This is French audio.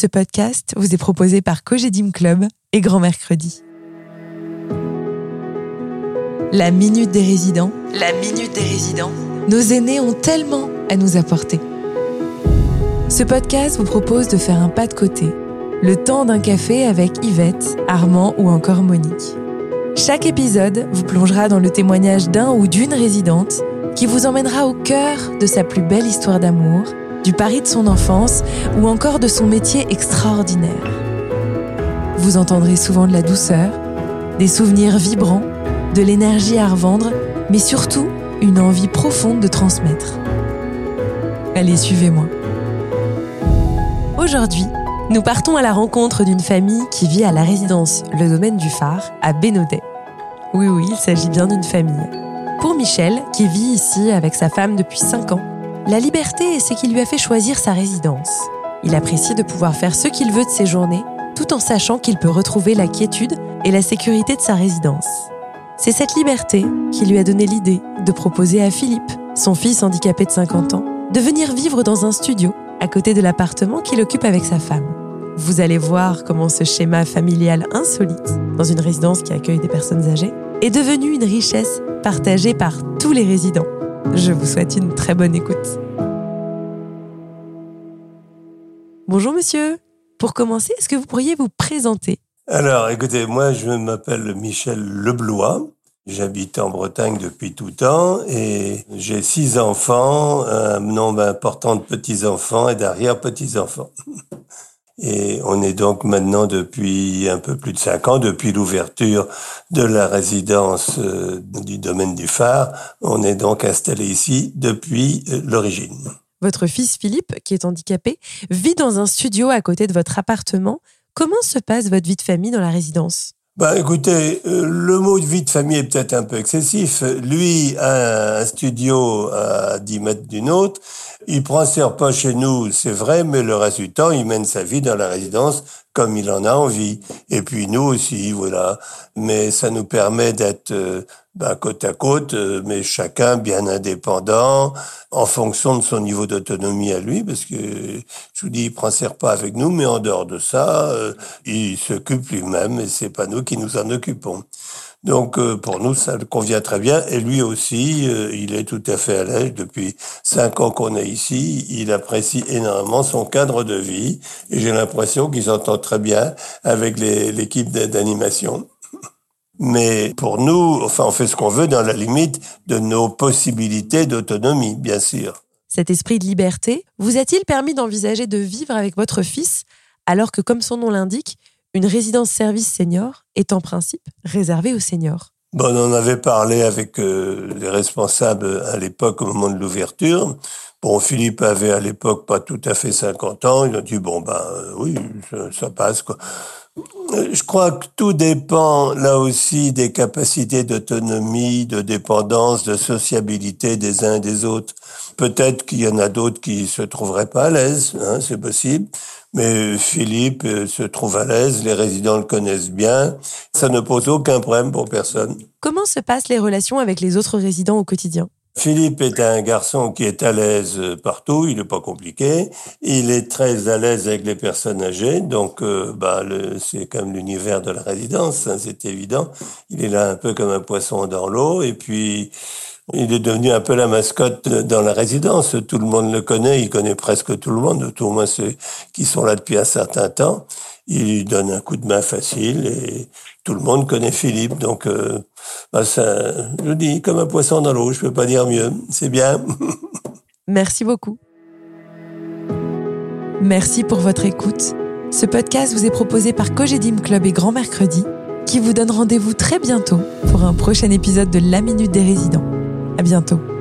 Ce podcast vous est proposé par Cogedim Club et Grand Mercredi. La Minute des Résidents. La Minute des Résidents. Nos aînés ont tellement à nous apporter. Ce podcast vous propose de faire un pas de côté. Le temps d'un café avec Yvette, Armand ou encore Monique. Chaque épisode vous plongera dans le témoignage d'un ou d'une résidente qui vous emmènera au cœur de sa plus belle histoire d'amour, du pari de son enfance ou encore de son métier extraordinaire. Vous entendrez souvent de la douceur, des souvenirs vibrants, de l'énergie à revendre, mais surtout une envie profonde de transmettre. Allez, suivez-moi. Aujourd'hui, nous partons à la rencontre d'une famille qui vit à la résidence Le Domaine du Phare à Bénodet. Oui, oui, il s'agit bien d'une famille. Pour Michel, qui vit ici avec sa femme depuis 5 ans, la liberté est ce qui lui a fait choisir sa résidence. Il apprécie de pouvoir faire ce qu'il veut de ses journées, tout en sachant qu'il peut retrouver la quiétude et la sécurité de sa résidence. C'est cette liberté qui lui a donné l'idée de proposer à Philippe, son fils handicapé de 50 ans, de venir vivre dans un studio à côté de l'appartement qu'il occupe avec sa femme. Vous allez voir comment ce schéma familial insolite, dans une résidence qui accueille des personnes âgées, est devenu une richesse partagée par tous les résidents. Je vous souhaite une très bonne écoute. Bonjour monsieur. Pour commencer, est-ce que vous pourriez vous présenter? Alors, écoutez, moi je m'appelle Michel Leblois. J'habite en Bretagne depuis tout temps et j'ai six enfants, un nombre important de petits-enfants et d'arrière-petits-enfants. Et on est donc maintenant depuis un peu plus de cinq ans, depuis l'ouverture de la résidence euh, du domaine du phare, on est donc installé ici depuis euh, l'origine. Votre fils Philippe, qui est handicapé, vit dans un studio à côté de votre appartement. Comment se passe votre vie de famille dans la résidence? Bah, écoutez, euh, le mot de vie de famille est peut-être un peu excessif. Lui a un studio à 10 mètres d'une autre. Il prend ses repas chez nous, c'est vrai, mais le reste du temps, il mène sa vie dans la résidence comme il en a envie. Et puis nous aussi, voilà. Mais ça nous permet d'être euh, ben, côte à côte, euh, mais chacun bien indépendant, en fonction de son niveau d'autonomie à lui, parce que je vous dis, il prend ses repas avec nous, mais en dehors de ça, euh, il s'occupe lui-même et c'est pas nous qui nous en occupons. Donc pour nous, ça convient très bien. Et lui aussi, il est tout à fait à l'aise depuis cinq ans qu'on est ici. Il apprécie énormément son cadre de vie et j'ai l'impression qu'il s'entend très bien avec l'équipe d'animation. Mais pour nous, enfin, on fait ce qu'on veut dans la limite de nos possibilités d'autonomie, bien sûr. Cet esprit de liberté vous a-t-il permis d'envisager de vivre avec votre fils alors que, comme son nom l'indique, une résidence service senior est en principe réservée aux seniors? Bon, on en avait parlé avec euh, les responsables à l'époque au moment de l'ouverture. Bon, Philippe avait à l'époque pas tout à fait 50 ans. Il a dit bon ben euh, oui, ça, passe quoi. Euh, je crois que tout dépend là aussi des capacités d'autonomie, de dépendance, de sociabilité des uns et des autres. Peut-être qu'il y en a d'autres qui se trouveraient pas à l'aise, hein, c'est possible. Mais Philippe euh, se trouve à l'aise, les résidents le connaissent bien, ça ne pose aucun problème pour personne. Comment se passent les relations avec les autres résidents au quotidien? Philippe est un garçon qui est à l'aise partout, il n'est pas compliqué. Il est très à l'aise avec les personnes âgées, donc euh, bah, c'est comme l'univers de la résidence, hein, c'est évident. Il est là un peu comme un poisson dans l'eau, et puis il est devenu un peu la mascotte dans la résidence. Tout le monde le connaît, il connaît presque tout le monde, tout au moins ceux qui sont là depuis un certain temps. Il donne un coup de main facile et tout le monde connaît Philippe. Donc, euh, bah ça, je dis comme un poisson dans l'eau, je peux pas dire mieux. C'est bien. Merci beaucoup. Merci pour votre écoute. Ce podcast vous est proposé par Cogedim Club et Grand Mercredi, qui vous donne rendez-vous très bientôt pour un prochain épisode de La Minute des Résidents. À bientôt.